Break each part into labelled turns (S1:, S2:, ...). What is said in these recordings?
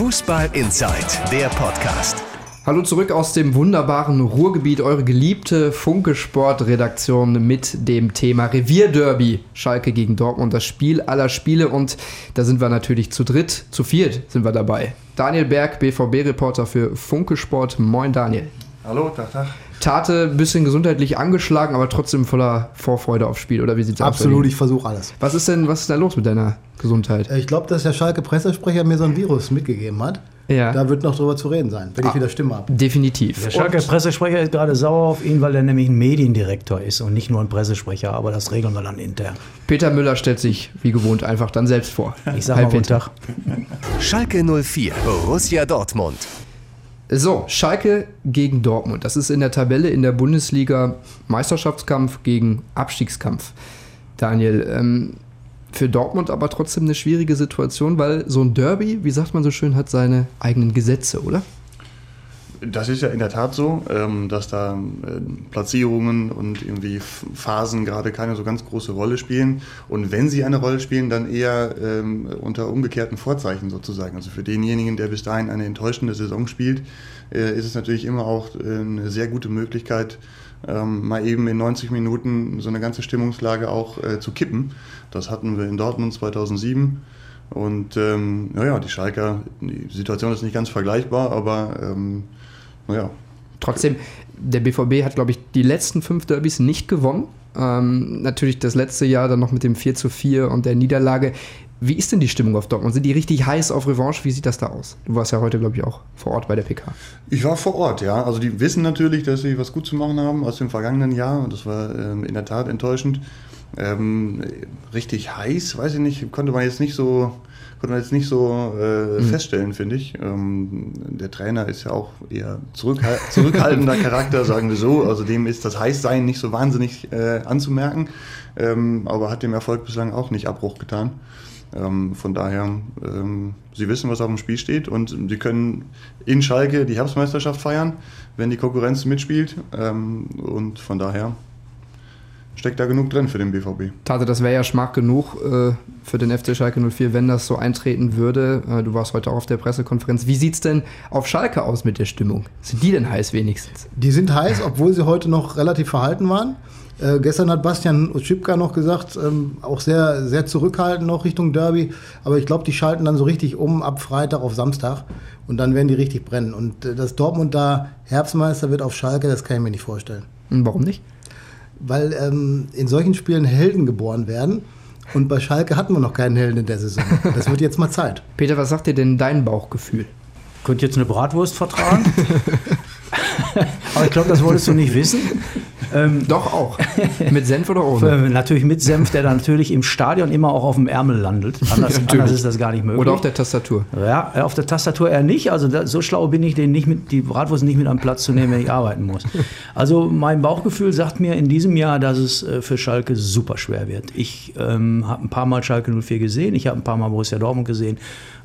S1: Fußball Inside, der Podcast.
S2: Hallo zurück aus dem wunderbaren Ruhrgebiet, eure geliebte Funke Sport-Redaktion mit dem Thema Revierderby. Schalke gegen Dortmund, das Spiel aller Spiele und da sind wir natürlich zu dritt, zu viert sind wir dabei. Daniel Berg, BVB-Reporter für Funke Sport. Moin Daniel.
S3: Hallo, Tag, Tag.
S2: Tate ein bisschen gesundheitlich angeschlagen, aber trotzdem voller Vorfreude aufs Spiel, oder wie sieht's
S4: aus? Absolut,
S2: ich
S4: versuche alles.
S2: Was ist denn, was ist denn los mit deiner Gesundheit?
S4: Ich glaube, dass der Schalke-Pressesprecher mir so ein Virus mitgegeben hat. Ja. Da wird noch drüber zu reden sein, wenn ah, ich wieder Stimme habe.
S2: Definitiv.
S5: Der Schalke-Pressesprecher ist gerade sauer auf ihn, weil er nämlich ein Mediendirektor ist und nicht nur ein Pressesprecher, aber das regeln wir dann intern.
S2: Peter Müller stellt sich wie gewohnt einfach dann selbst vor.
S5: Ich sage mal guten Tag.
S1: Schalke 04, Borussia Dortmund.
S2: So, Schalke gegen Dortmund. Das ist in der Tabelle in der Bundesliga Meisterschaftskampf gegen Abstiegskampf. Daniel, ähm, für Dortmund aber trotzdem eine schwierige Situation, weil so ein Derby, wie sagt man so schön, hat seine eigenen Gesetze, oder?
S3: Das ist ja in der Tat so, ähm, dass da äh, Platzierungen und irgendwie Phasen gerade keine so ganz große Rolle spielen. Und wenn sie eine Rolle spielen, dann eher ähm, unter umgekehrten Vorzeichen sozusagen. Also für denjenigen, der bis dahin eine enttäuschende Saison spielt, äh, ist es natürlich immer auch äh, eine sehr gute Möglichkeit, ähm, mal eben in 90 Minuten so eine ganze Stimmungslage auch zu kippen. Das hatten wir in Dortmund 2007. Und ähm, naja, die Schalker, die Situation ist nicht ganz vergleichbar, aber ähm, naja.
S2: Trotzdem, der BVB hat, glaube ich, die letzten fünf Derbys nicht gewonnen. Ähm, natürlich das letzte Jahr dann noch mit dem 4 zu 4 und der Niederlage. Wie ist denn die Stimmung auf Dortmund? Sind die richtig heiß auf Revanche? Wie sieht das da aus? Du warst ja heute, glaube ich, auch vor Ort bei der PK.
S3: Ich war vor Ort, ja. Also die wissen natürlich, dass sie was gut zu machen haben aus dem vergangenen Jahr. Und das war ähm, in der Tat enttäuschend. Ähm, richtig heiß, weiß ich nicht, konnte man jetzt nicht so konnte man jetzt nicht so äh, mhm. feststellen, finde ich. Ähm, der Trainer ist ja auch eher zurückhal zurückhaltender Charakter, sagen wir so. Also dem ist das Heißsein nicht so wahnsinnig äh, anzumerken, ähm, aber hat dem Erfolg bislang auch nicht Abbruch getan. Ähm, von daher, ähm, sie wissen, was auf dem Spiel steht und sie können in Schalke die Herbstmeisterschaft feiern, wenn die Konkurrenz mitspielt. Ähm, und von daher steckt da genug drin für den BVB.
S2: Tate, das wäre ja Schmack genug äh, für den FC Schalke 04, wenn das so eintreten würde. Äh, du warst heute auch auf der Pressekonferenz. Wie sieht es denn auf Schalke aus mit der Stimmung? Sind die denn heiß wenigstens?
S4: Die sind heiß, obwohl sie heute noch relativ verhalten waren. Äh, gestern hat Bastian Oschipka noch gesagt, ähm, auch sehr, sehr zurückhaltend noch Richtung Derby. Aber ich glaube, die schalten dann so richtig um ab Freitag auf Samstag. Und dann werden die richtig brennen. Und äh, dass Dortmund da Herbstmeister wird auf Schalke, das kann ich mir nicht vorstellen.
S2: Und warum nicht?
S4: Weil ähm, in solchen Spielen Helden geboren werden. Und bei Schalke hatten wir noch keinen Helden in der Saison. Das wird jetzt mal Zeit.
S2: Peter, was sagt dir denn dein Bauchgefühl?
S5: Könnt ihr jetzt eine Bratwurst vertragen? Aber ich glaube, das wolltest du nicht wissen.
S2: Ähm, Doch auch. Mit Senf oder ohne?
S5: natürlich mit Senf, der dann natürlich im Stadion immer auch auf dem Ärmel landet. Anders, anders, ist das gar nicht möglich.
S2: Oder auf der Tastatur.
S5: Ja, auf der Tastatur eher nicht. Also da, so schlau bin ich, den nicht mit, die Bratwurst nicht mit am Platz zu nehmen, wenn ich arbeiten muss. Also mein Bauchgefühl sagt mir in diesem Jahr, dass es äh, für Schalke super schwer wird. Ich ähm, habe ein paar Mal Schalke 04 gesehen, ich habe ein paar Mal Borussia Dortmund gesehen.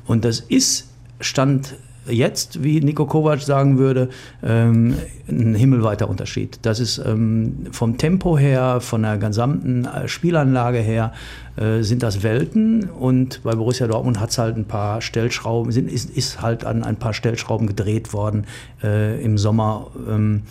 S5: Und das ist Stand jetzt, wie Nico Kovac sagen würde, ähm, ein himmelweiter Unterschied. Das ist ähm, vom Tempo her, von der gesamten äh, Spielanlage her, äh, sind das Welten. Und bei Borussia Dortmund hat es halt ein paar Stellschrauben, ist halt an ein paar Stellschrauben gedreht worden äh, im Sommer. Ähm,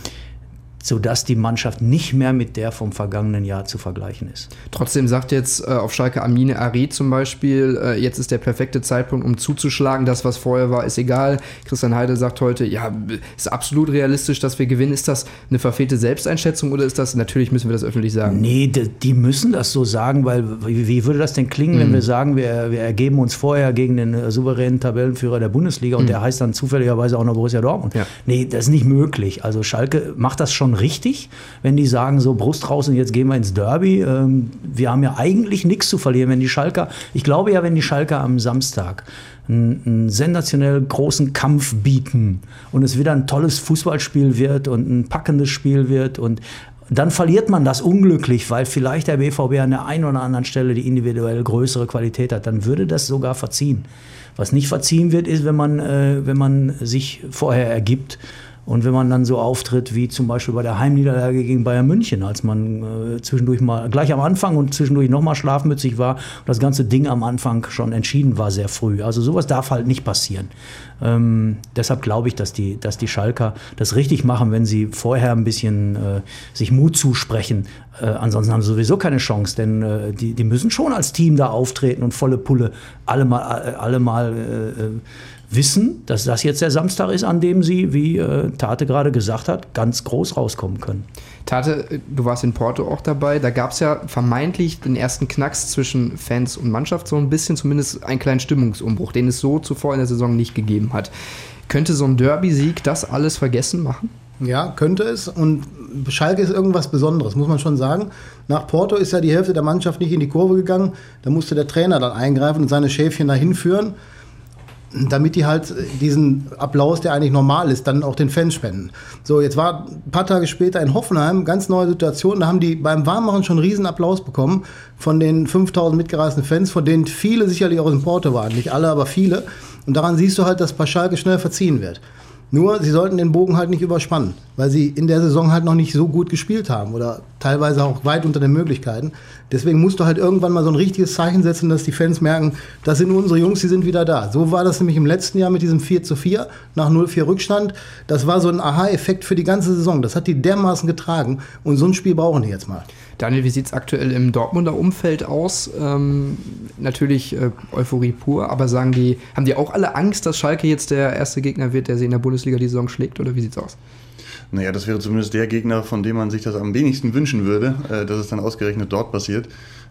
S5: sodass die Mannschaft nicht mehr mit der vom vergangenen Jahr zu vergleichen ist.
S2: Trotzdem sagt jetzt äh, auf Schalke Amine Ari zum Beispiel, äh, jetzt ist der perfekte Zeitpunkt, um zuzuschlagen. Das, was vorher war, ist egal. Christian Heide sagt heute, ja, ist absolut realistisch, dass wir gewinnen. Ist das eine verfehlte Selbsteinschätzung oder ist das, natürlich müssen wir das öffentlich sagen?
S5: Nee, die, müssen das so sagen, weil wie, würde das denn klingen, mhm. wenn wir sagen, wir, wir ergeben uns vorher gegen den äh, souveränen Tabellenführer der Bundesliga mhm. und der heißt dann zufälligerweise auch noch Borussia Dortmund? Ja. Nee, das ist nicht möglich. Also Schalke macht das schon richtig, wenn die sagen, so Brust raus und jetzt gehen wir ins Derby. Ähm, wir haben ja eigentlich nichts zu verlieren, wenn die Schalker, ich glaube ja, wenn die Schalker am Samstag einen, einen sensationell großen Kampf bieten und es wieder ein tolles Fußballspiel wird und ein packendes Spiel wird und dann verliert man das unglücklich, weil vielleicht der BVB an der einen oder anderen Stelle die individuell größere Qualität hat. Dann würde das sogar verziehen. Was nicht verziehen wird, ist, wenn man, äh, wenn man sich vorher ergibt Und wenn man dann so auftritt, wie zum Beispiel bei der Heimniederlage gegen Bayern München, als man äh, zwischendurch mal, gleich am Anfang und zwischendurch nochmal schlafmützig war und das ganze Ding am Anfang schon entschieden war, sehr früh. Also sowas darf halt nicht passieren. Ähm, deshalb glaube ich, dass die, dass die Schalker das richtig machen, wenn sie vorher ein bisschen äh, sich Mut zusprechen. Äh, ansonsten haben sie sowieso keine Chance, denn äh, die, die müssen schon als Team da auftreten und volle Pulle alle mal, alle mal äh, äh wissen, dass das jetzt der Samstag ist, an dem sie, wie äh, Tate gerade gesagt hat, ganz groß rauskommen können.
S2: Tate, du warst in Porto auch dabei. Da gab es ja vermeintlich den ersten Knacks zwischen Fans und Mannschaft, so ein bisschen zumindest einen kleinen Stimmungsumbruch, den es so zuvor in der Saison nicht gegeben hat. Könnte so ein Derby-Sieg das alles vergessen machen?
S4: Ja, könnte es. Und Schalke ist irgendwas Besonderes, muss man schon sagen. Nach Porto ist ja die Hälfte der Mannschaft nicht in die Kurve gegangen. Da musste der Trainer dann eingreifen und seine Schäfchen dahin führen damit die halt diesen Applaus, der eigentlich normal ist, dann auch den Fans spenden. So, jetzt war ein paar Tage später in Hoffenheim, ganz neue Situation, da haben die beim Warmmachen schon riesen Applaus bekommen von den 5000 mitgereisten Fans, von denen viele sicherlich auch aus dem Porto waren, nicht alle, aber viele. Und daran siehst du halt, dass bei Schalke schnell verziehen wird. Nur, sie sollten den Bogen halt nicht überspannen, weil sie in der Saison halt noch nicht so gut gespielt haben oder teilweise auch weit unter den Möglichkeiten. Deswegen musst du halt irgendwann mal so ein richtiges Zeichen setzen, dass die Fans merken, das sind unsere Jungs, die sind wieder da. So war das nämlich im letzten Jahr mit diesem 4 zu 4 nach 0-4 Rückstand. Das war so ein Aha-Effekt für die ganze Saison. Das hat die dermaßen getragen und so ein Spiel brauchen die jetzt mal.
S2: Daniel, wie sieht es aktuell im Dortmunder Umfeld aus? Ähm, natürlich äh, Euphorie pur, aber sagen die, haben die auch alle Angst, dass Schalke jetzt der erste Gegner wird, der sie in der Bundesliga die Saison schlägt? Oder wie sieht es aus?
S3: Naja, das wäre zumindest der Gegner, von dem man sich das am wenigsten wünschen würde, äh, dass es dann ausgerechnet dort passiert.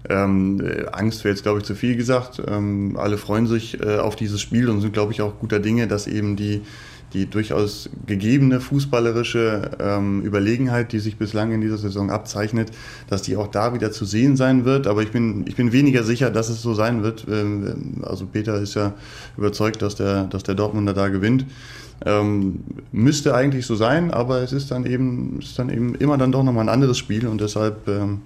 S3: Ähm, äh, Angst wäre jetzt, glaube ich, zu viel gesagt. Ähm, alle freuen sich äh, auf dieses Spiel und sind, glaube ich, auch guter Dinge, dass eben die die durchaus gegebene fußballerische ähm, Überlegenheit, die sich bislang in dieser Saison abzeichnet, dass die auch da wieder zu sehen sein wird. Aber ich bin, ich bin weniger sicher, dass es so sein wird. Ähm, also Peter ist ja überzeugt, dass der, dass der Dortmunder da gewinnt. Ähm, müsste eigentlich so sein, aber es ist dann eben, ist dann eben immer dann doch nochmal ein anderes Spiel und deshalb ähm,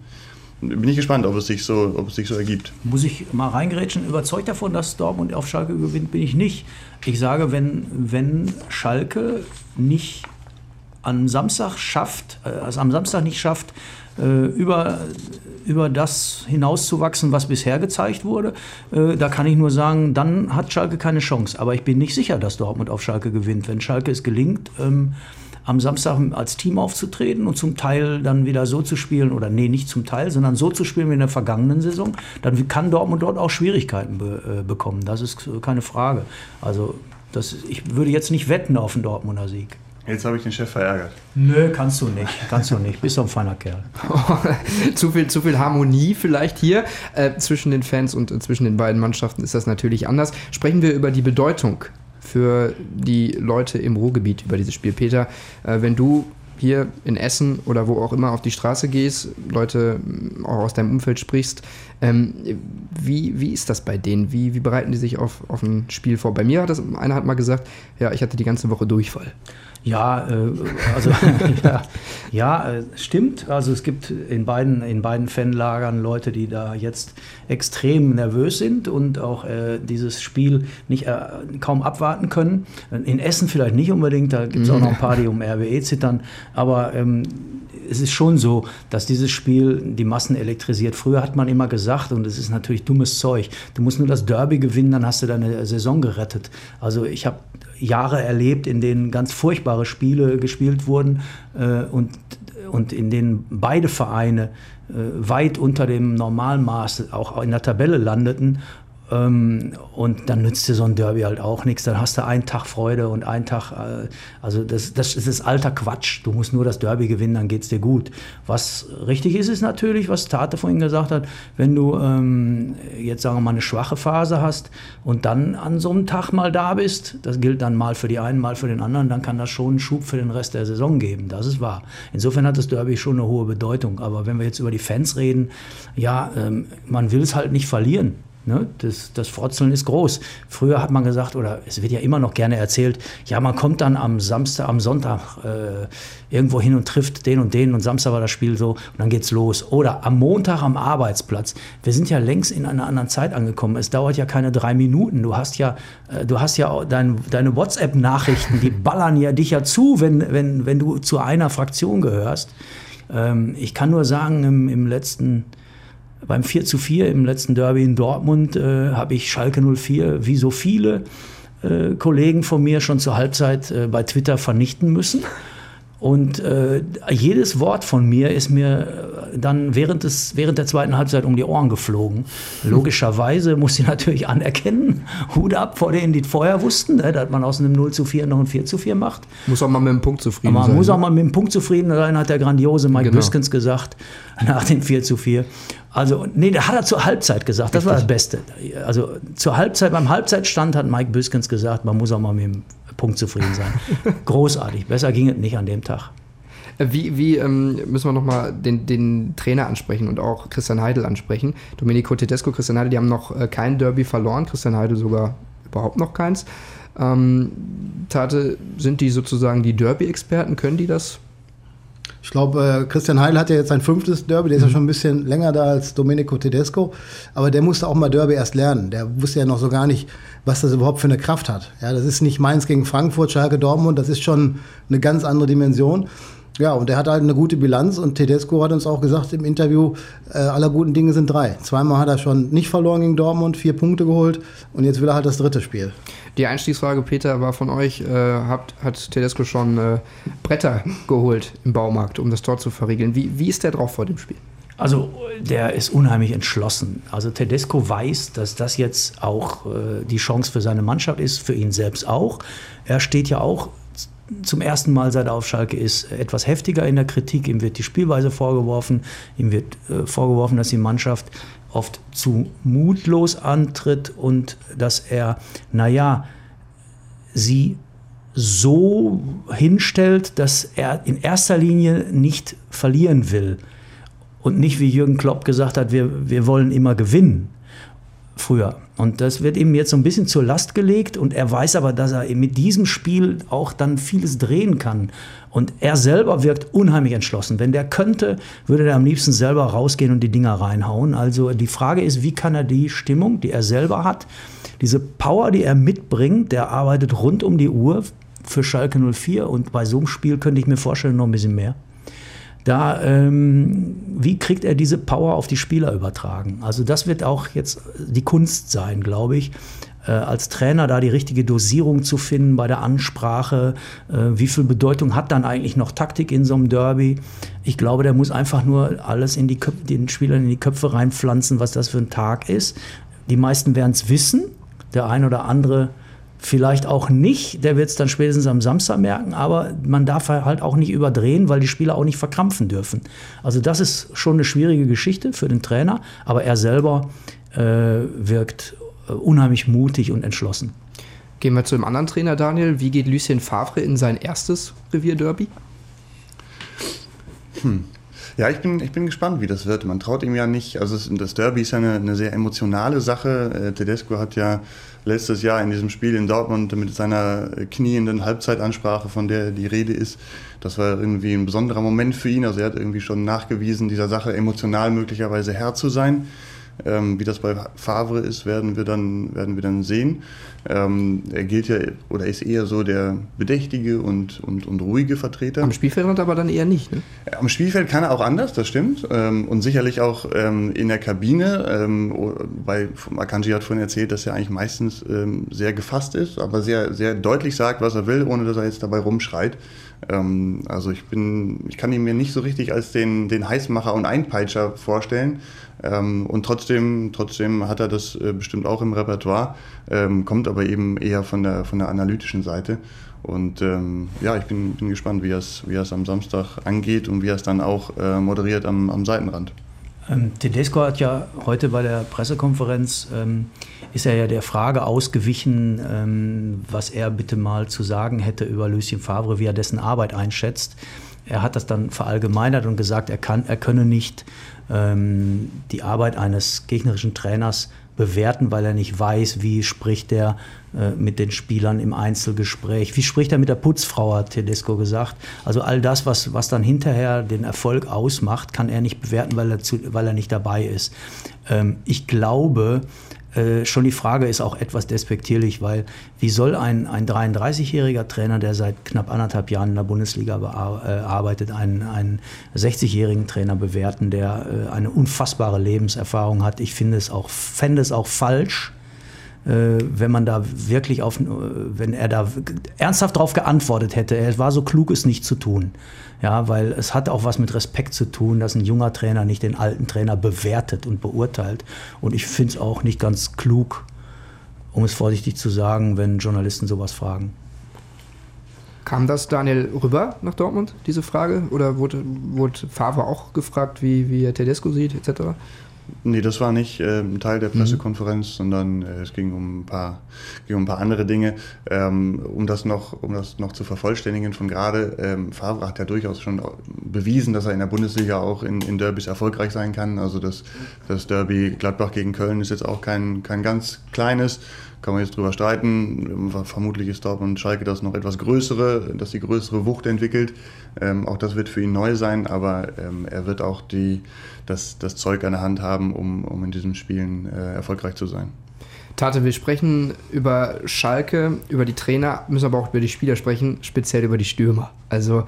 S3: bin ich gespannt, ob es, sich so, ob es sich so ergibt.
S5: Muss ich mal reingerätschen? Überzeugt davon, dass Dortmund auf Schalke gewinnt, bin ich nicht. Ich sage, wenn, wenn Schalke nicht am Samstag schafft, also am Samstag nicht schafft, äh, über, über das hinauszuwachsen, was bisher gezeigt wurde, äh, da kann ich nur sagen, dann hat Schalke keine Chance. Aber ich bin nicht sicher, dass Dortmund auf Schalke gewinnt. Wenn Schalke es gelingt, ähm, am Samstag als Team aufzutreten und zum Teil dann wieder so zu spielen, oder nee, nicht zum Teil, sondern so zu spielen wie in der vergangenen Saison, dann kann Dortmund dort auch Schwierigkeiten be äh, bekommen. Das ist keine Frage. Also das, ich würde jetzt nicht wetten auf einen Dortmunder Sieg.
S3: Jetzt habe ich den Chef verärgert.
S5: Nö, kannst du nicht. Kannst du nicht. Bist doch ein feiner Kerl.
S2: zu, viel, zu viel Harmonie vielleicht hier äh, zwischen den Fans und äh, zwischen den beiden Mannschaften ist das natürlich anders. Sprechen wir über die Bedeutung für die Leute im Ruhrgebiet über dieses Spiel. Peter, äh, wenn du hier in Essen oder wo auch immer auf die Straße gehst, Leute auch aus deinem Umfeld sprichst, ähm, wie, wie ist das bei denen? Wie, wie bereiten die sich auf, auf ein Spiel vor? Bei mir hat das, einer hat mal gesagt, ja, ich hatte die ganze Woche Durchfall.
S5: Ja, äh, also ja, ja äh, stimmt. Also es gibt in beiden, in beiden Fanlagern Leute, die da jetzt extrem nervös sind und auch äh, dieses Spiel nicht äh, kaum abwarten können. In Essen vielleicht nicht unbedingt, da gibt es auch noch ein paar, die um RWE zittern. Aber ähm, es ist schon so, dass dieses Spiel die Massen elektrisiert. Früher hat man immer gesagt, und es ist natürlich dummes Zeug, du musst nur das Derby gewinnen, dann hast du deine Saison gerettet. Also ich habe Jahre erlebt, in denen ganz furchtbare Spiele gespielt wurden äh, und, und in denen beide Vereine äh, weit unter dem Normalmaß auch in der Tabelle landeten und dann nützt dir so ein Derby halt auch nichts. Dann hast du einen Tag Freude und einen Tag, äh, also das, das, ist alter Quatsch. Du musst nur das Derby gewinnen, dann geht es dir gut. Was richtig ist, ist natürlich, was Tate vorhin gesagt hat, wenn du ähm, jetzt sagen wir mal eine schwache Phase hast und dann an so einem Tag mal da bist, das gilt dann mal für die einen, mal für den anderen, dann kann das schon einen Schub für den Rest der Saison geben. Das ist wahr. Insofern hat das Derby schon eine hohe Bedeutung. Aber wenn wir jetzt über die Fans reden, ja, ähm, man will es halt nicht verlieren. Ne? Das, das Frotzeln ist groß. Früher hat man gesagt, oder es wird ja immer noch gerne erzählt, ja, man kommt dann am Samstag, am Sonntag äh, irgendwo hin und trifft den und den und Samstag war das Spiel so und dann geht's los. Oder am Montag am Arbeitsplatz. Wir sind ja längst in einer anderen Zeit angekommen. Es dauert ja keine drei Minuten. Du hast ja, äh, du hast ja dein, deine WhatsApp-Nachrichten, die ballern ja dich ja zu, wenn, wenn, wenn du zu einer Fraktion gehörst. Ähm, ich kann nur sagen, im, im letzten beim 4 zu 4 im letzten Derby in Dortmund äh, habe ich Schalke 04 wie so viele äh, Kollegen von mir schon zur Halbzeit äh, bei Twitter vernichten müssen. Und äh, jedes Wort von mir ist mir äh, dann während, des, während der zweiten Halbzeit um die Ohren geflogen. Logischerweise muss ich natürlich anerkennen, Hut ab vor denen, die vorher wussten, ne, dass man aus einem 0 zu 4 noch ein 4 zu 4 macht.
S2: Muss auch mal mit dem Punkt zufrieden
S5: man
S2: sein.
S5: muss
S2: ne?
S5: auch mal mit dem Punkt zufrieden sein, hat der grandiose Mike
S2: Genau.
S5: Biskens gesagt, nach dem 4 zu 4. Also, nee, der hat er zur Halbzeit gesagt, das war das Beste. Also zur Halbzeit, beim Halbzeitstand hat Mike Biskens gesagt, man muss auch mal mit dem Punkt zufrieden sein. Großartig, besser ging es nicht an dem Tag.
S2: Äh, Wie, wie ähm, müssen wir nochmal den, den Trainer ansprechen und auch Christian Heidel ansprechen? Domenico Tedesco, Christian Heidel, die haben noch äh, kein Derby verloren, Christian Heidel sogar überhaupt noch keins. Ähm, Tate, sind die sozusagen die Derby-Experten? Können die das?
S4: Ich glaube, äh, Christian Heil hat ja jetzt sein fünftes Derby, der ist ja schon ein bisschen länger da als Domenico Tedesco, aber der musste auch mal Derby erst lernen. Der wusste ja noch so gar nicht, was das überhaupt für eine Kraft hat. Ja, das ist nicht Mainz gegen Frankfurt, Schalke, Dortmund, das ist schon eine ganz andere Dimension. Ja, und er hat halt eine gute Bilanz und Tedesco hat uns auch gesagt im Interview, äh, aller guten Dinge sind drei. Zweimal hat er schon nicht verloren gegen Dortmund, vier Punkte geholt und jetzt will er halt das dritte Spiel.
S2: Die Einstiegsfrage, Peter, war von euch. Äh, habt, hat Tedesco schon äh, Bretter geholt im Baumarkt, um das Tor zu verriegeln? Wie, wie ist der drauf vor dem Spiel?
S5: Also der ist unheimlich entschlossen. Also Tedesco weiß, dass das jetzt auch äh, die Chance für seine Mannschaft ist, für ihn selbst auch. Er steht ja auch zum ersten Mal, seit er auf Schalke ist, etwas heftiger in der Kritik. Ihm wird die Spielweise vorgeworfen. Ihm wird äh, vorgeworfen, dass die Mannschaft oft zu mutlos antritt und dass er, naja, sie so hinstellt, dass er in erster Linie nicht verlieren will. Und nicht, wie Jürgen Klopp gesagt hat, wir, wir wollen immer gewinnen. Früher. Und das wird ihm jetzt so ein bisschen zur Last gelegt. Und er weiß aber, dass er mit diesem Spiel auch dann vieles drehen kann. Und er selber wirkt unheimlich entschlossen. Wenn der könnte, würde er am liebsten selber rausgehen und die Dinger reinhauen. Also die Frage ist, wie kann er die Stimmung, die er selber hat, diese Power, die er mitbringt, der arbeitet rund um die Uhr für Schalke 04. Und bei so einem Spiel könnte ich mir vorstellen, noch ein bisschen mehr. Da, ähm, wie kriegt er diese Power auf die Spieler übertragen? Also das wird auch jetzt die Kunst sein, glaube ich, äh, als Trainer da die richtige Dosierung zu finden bei der Ansprache. Äh, wie viel Bedeutung hat dann eigentlich noch Taktik in so einem Derby? Ich glaube, der muss einfach nur alles in die Köpfe, den Spielern in die Köpfe reinpflanzen, was das für ein Tag ist. Die meisten werden es wissen, der ein oder andere Vielleicht auch nicht, der wird es dann spätestens am Samstag merken, aber man darf halt auch nicht überdrehen, weil die Spieler auch nicht verkrampfen dürfen. Also das ist schon eine schwierige Geschichte für den Trainer, aber er selber äh, wirkt äh, unheimlich mutig und entschlossen.
S2: Gehen wir zu dem anderen Trainer, Daniel. Wie geht Lucien Favre in sein erstes Revierderby?
S3: Ja, ich bin, ich bin gespannt, wie das wird. Man traut ihm ja nicht, also das Derby ist ja eine, eine sehr emotionale Sache. Äh, Tedesco hat ja letztes Jahr in diesem Spiel in Dortmund mit seiner knienden Halbzeitansprache, von der die Rede ist, das war irgendwie ein besonderer Moment für ihn. Also er hat irgendwie schon nachgewiesen, dieser Sache emotional möglicherweise Herr zu sein. Ähm, wie das bei Favre ist, werden wir dann, werden wir dann sehen. Ähm, er gilt ja oder ist eher so der bedächtige und, und, und ruhige Vertreter.
S2: Am Spielfeld aber dann eher nicht. Ne?
S3: Am Spielfeld kann er auch anders, das stimmt. Ähm, und sicherlich auch ähm, in der Kabine. Ähm, bei Akanji hat vorhin erzählt, dass er eigentlich meistens ähm, sehr gefasst ist, aber sehr, sehr deutlich sagt, was er will, ohne dass er jetzt dabei rumschreit. Ähm, also ich bin, ich kann ihn mir nicht so richtig als den, den Heißmacher und Einpeitscher vorstellen. Ähm, und trotzdem, trotzdem hat er das äh, bestimmt auch im Repertoire, ähm, kommt aber eben eher von der, von der analytischen Seite. Und ähm, ja, ich bin, bin gespannt, wie er es wie am Samstag angeht und wie er es dann auch äh, moderiert am, am Seitenrand.
S5: Ähm, Tedesco hat ja heute bei der Pressekonferenz, ähm, ist er ja der Frage ausgewichen, ähm, was er bitte mal zu sagen hätte über Lucien Favre, wie er dessen Arbeit einschätzt. Er hat das dann verallgemeinert und gesagt, er, kann, er könne nicht ähm, die Arbeit eines gegnerischen Trainers bewerten, weil er nicht weiß, wie spricht er äh, mit den Spielern im Einzelgespräch, wie spricht er mit der Putzfrau, hat Tedesco gesagt. Also all das, was, was dann hinterher den Erfolg ausmacht, kann er nicht bewerten, weil er, zu, weil er nicht dabei ist. Ähm, ich glaube, äh, schon die Frage ist auch etwas despektierlich, weil wie soll ein, ein 33-jähriger Trainer, der seit knapp anderthalb Jahren in der Bundesliga äh, arbeitet, einen, einen 60-jährigen Trainer bewerten, der äh, eine unfassbare Lebenserfahrung hat? Ich finde es auch, fände es auch falsch, wenn man da wirklich auf, wenn er da ernsthaft darauf geantwortet hätte, er war so klug, es nicht zu tun. Ja, weil es hat auch was mit Respekt zu tun, dass ein junger Trainer nicht den alten Trainer bewertet und beurteilt. Und ich finde es auch nicht ganz klug, um es vorsichtig zu sagen, wenn Journalisten sowas fragen.
S2: Kam das Daniel rüber nach Dortmund, diese Frage? Oder wurde, wurde Favre auch gefragt, wie, wie er Tedesco sieht, etc.?
S3: Nee, das war nicht äh, ein Teil der mhm. Pressekonferenz, mhm. sondern äh, es ging um ein paar, ging um ein paar andere Dinge. Ähm, um, das noch, um das noch zu vervollständigen von gerade, ähm, Favre hat ja durchaus schon bewiesen, dass er in der Bundesliga auch in, in Derbys erfolgreich sein kann. Also das, das Derby Gladbach gegen Köln ist jetzt auch kein, kein ganz kleines kann man jetzt drüber streiten. Vermutlich ist Dortmund Schalke das noch etwas größere, dass die größere Wucht entwickelt. Ähm, auch das wird für ihn neu sein, aber ähm, er wird auch die, das, das Zeug an der Hand haben, um, um in diesen Spielen äh, erfolgreich zu sein.
S2: Tate, wir sprechen über Schalke, über die Trainer, müssen aber auch über die Spieler sprechen, speziell über die Stürmer. Also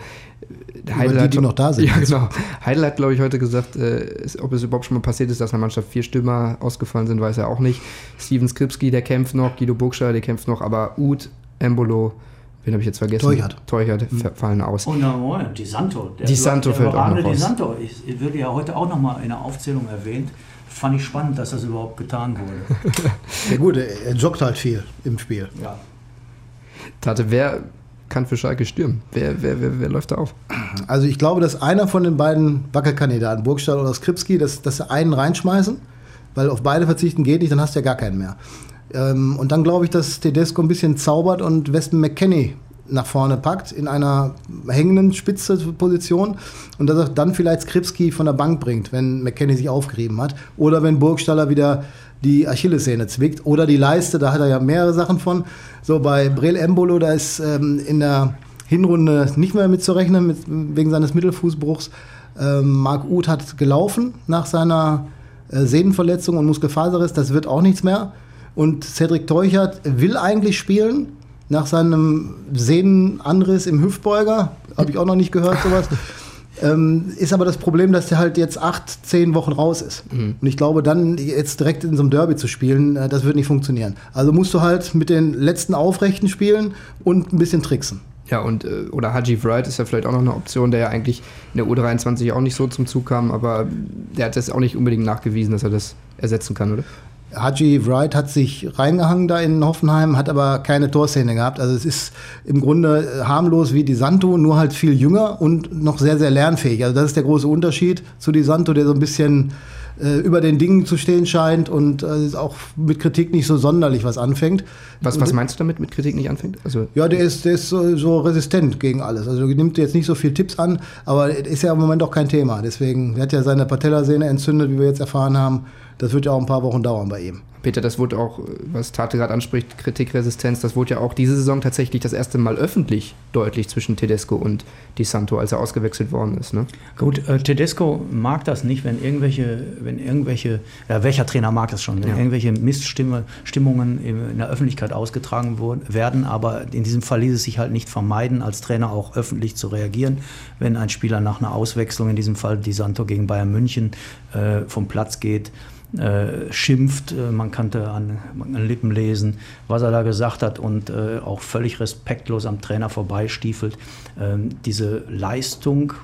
S4: Heidel die, hat, die noch da sind.
S2: Ja, genau. Heidel hat, glaube ich, heute gesagt, äh, ob es überhaupt schon mal passiert ist, dass einer Mannschaft vier Stürmer ausgefallen sind, weiß er auch nicht. Steven Skripski, der kämpft noch, Guido Burgstaller, der kämpft noch, aber Uth, Embolo, wen habe ich jetzt vergessen?
S4: Teuchert.
S2: Teuchert mhm. fallen aus.
S5: Und oh, Di Santo.
S2: Der Di Santo fällt auch noch
S5: Di Santo ich, wird ja heute auch noch mal in der Aufzählung erwähnt. Fand ich spannend, dass das überhaupt getan wurde.
S4: ja gut, er joggt halt viel im Spiel.
S2: Ja. Tate, wer kann für Schalke stürmen? Wer, wer, wer, wer, läuft da auf?
S4: Also ich glaube, dass einer von den beiden Wackelkandidaten, Burgstall oder Skripski, dass, dass sie einen reinschmeißen, weil auf beide verzichten geht nicht, dann hast du ja gar keinen mehr. Ähm, und dann glaube ich, dass Tedesco ein bisschen zaubert und Weston McKenney nach vorne packt in einer hängenden Spitze-Position und dass er dann vielleicht Skripski von der Bank bringt, wenn McKenney sich aufgerieben hat oder wenn Burgstaller wieder die Achillessehne zwickt oder die Leiste, da hat er ja mehrere Sachen von. So bei Brel Embolo, da ist ähm, in der Hinrunde nicht mehr mitzurechnen mit, wegen seines Mittelfußbruchs. Ähm, Marc Uth hat gelaufen nach seiner äh, Sehnenverletzung und Muskelfaserriss, das wird auch nichts mehr. Und Cedric Teuchert will eigentlich spielen, nach seinem Sehnenanriss im Hüftbeuger. Habe ich auch noch nicht gehört, sowas. Ähm, ist aber das Problem, dass der halt jetzt acht, zehn Wochen raus ist. Mhm. Und ich glaube, dann jetzt direkt in so einem Derby zu spielen, äh, das wird nicht funktionieren. Also musst du halt mit den letzten Aufrechten spielen und ein bisschen tricksen.
S2: Ja, und äh, oder Haji Wright ist ja vielleicht auch noch eine Option, der ja eigentlich in der U23 auch nicht so zum Zug kam, aber der hat das auch nicht unbedingt nachgewiesen, dass er das ersetzen kann, oder?
S4: Haji Wright hat sich reingehangen da in Hoffenheim, hat aber keine Torszene gehabt. Also es ist im Grunde äh, harmlos wie Di Santo, nur halt viel jünger und noch sehr, sehr lernfähig. Also das ist der große Unterschied zu Di Santo, der so ein bisschen äh, über den Dingen zu stehen scheint und äh, auch mit Kritik nicht so sonderlich was anfängt.
S2: Was, was meinst du damit, mit Kritik nicht anfängt?
S4: Also ja, der ist, der ist so, so resistent gegen alles. Also nimmt jetzt nicht so viel Tipps an, aber ist ja im Moment auch kein Thema. Deswegen, er hat ja seine Patellasehne entzündet, wie wir jetzt erfahren haben. Das wird ja auch ein paar Wochen dauern bei ihm.
S2: Peter, das wurde auch, was Tate gerade anspricht, Kritikresistenz, das wurde ja auch diese Saison tatsächlich das erste Mal öffentlich deutlich zwischen Tedesco und Di Santo, als er ausgewechselt worden ist. Ne?
S5: Gut, äh, Tedesco mag das nicht, wenn irgendwelche, wenn irgendwelche, ja, welcher Trainer mag das schon, wenn ja. irgendwelche Missstimmungen in der Öffentlichkeit ausgetragen werden, aber in diesem Fall ließ es sich halt nicht vermeiden, als Trainer auch öffentlich zu reagieren, wenn ein Spieler nach einer Auswechslung, in diesem Fall Di Santo gegen Bayern München, äh, vom Platz geht äh, schimpft. Äh, man kannte an, an, Lippen lesen, was er da gesagt hat und äh, auch völlig respektlos am Trainer vorbeistiefelt. Ähm, diese Leistung,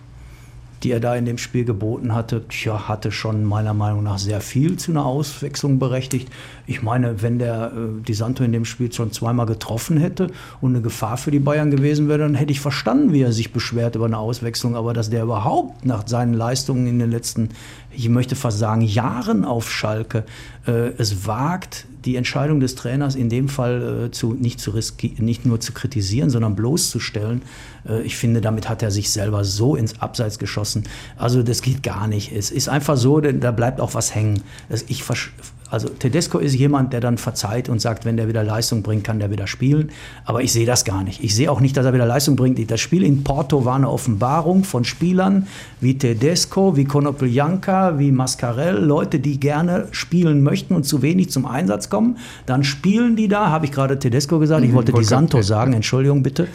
S5: die er da in dem Spiel geboten hatte, tja, hatte schon meiner Meinung nach sehr viel zu einer Auswechslung berechtigt. Ich meine, wenn der äh, Di Santo in dem Spiel schon zweimal getroffen hätte und eine Gefahr für die Bayern gewesen wäre, dann hätte ich verstanden, wie er sich beschwert über eine Auswechslung. Aber dass der überhaupt nach seinen Leistungen in den letzten ich möchte fast sagen, Jahren auf Schalke äh, es wagt, die Entscheidung des Trainers in dem Fall äh, zu, nicht, zu nicht nur zu kritisieren, sondern bloßzustellen. Äh, ich finde, damit hat er sich selber so ins Abseits geschossen. Also das geht gar nicht. Es ist einfach so, da bleibt auch was hängen. ich also Tedesco ist jemand, der dann verzeiht und sagt, wenn der wieder Leistung bringt, kann der wieder spielen. Aber ich sehe das gar nicht. Ich sehe auch nicht, dass er wieder Leistung bringt. Das Spiel in Porto war eine Offenbarung von Spielern wie Tedesco, wie Konoplyanka, wie Mascarell, Leute, die gerne spielen möchten und zu wenig zum Einsatz kommen. Dann spielen die da, habe ich gerade Tedesco gesagt, ich mhm, wollte Di Santo sagen, Entschuldigung bitte.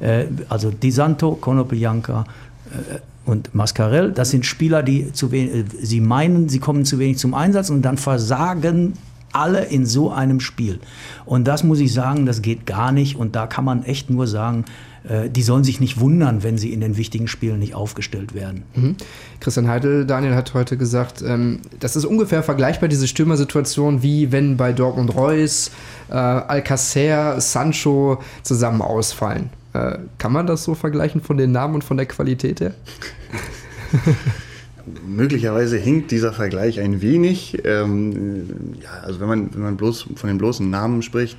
S5: Äh, also Di Santo, Konoplyanka, äh, und Mascarell, das sind Spieler, die zu wenig, äh, sie meinen, sie kommen zu wenig zum Einsatz und dann versagen alle in so einem Spiel. Und das muss ich sagen, das geht gar nicht. Und da kann man echt nur sagen, äh, die sollen sich nicht wundern, wenn sie in den wichtigen Spielen nicht aufgestellt werden.
S2: Mhm. Christian Heidel, Daniel hat heute gesagt, ähm, das ist ungefähr vergleichbar, diese Stürmersituation, wie wenn bei Dortmund Reus, äh, Alcacer, Sancho zusammen ausfallen. Äh, kann man das so vergleichen von den Namen und von der Qualität her?
S3: Möglicherweise hinkt dieser Vergleich ein wenig. Ähm, ja, also wenn man, wenn man bloß von den bloßen Namen spricht,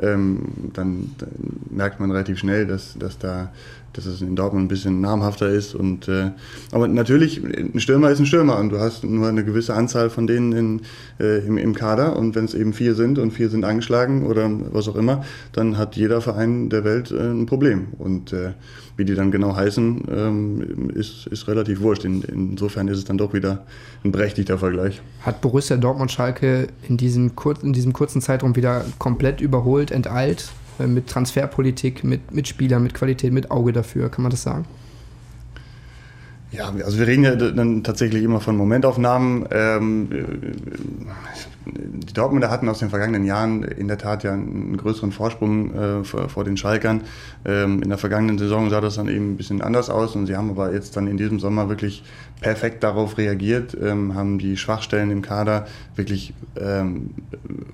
S3: ähm, dann, dann, merkt man relativ schnell, dass, dass da dass es in Dortmund ein bisschen namhafter ist. Und, äh, aber natürlich, ein Stürmer ist ein Stürmer und du hast nur eine gewisse Anzahl von denen in, äh, im, im Kader. Und wenn es eben vier sind und vier sind angeschlagen oder was auch immer, dann hat jeder Verein der Welt äh, ein Problem. Und äh, wie die dann genau heißen, ähm, ist, ist relativ wurscht. In, insofern ist es dann doch wieder ein berechtigter Vergleich.
S2: Hat Borussia Dortmund-Schalke in, diesem in diesem kurzen Zeitraum wieder komplett überholt, enteilt? Äh, mit Transferpolitik, mit, mit Spielern, mit Qualität, mit Auge dafür, kann man das sagen?
S3: Ja, also wir reden ja dann tatsächlich immer von Momentaufnahmen. Ähm, die Dortmunder hatten aus den vergangenen Jahren in der Tat ja einen größeren Vorsprung äh, vor, den Schalkern. Ähm, in der vergangenen Saison sah das dann eben ein bisschen anders aus und sie haben aber jetzt dann in diesem Sommer wirklich perfekt darauf reagiert, ähm, haben die Schwachstellen im Kader wirklich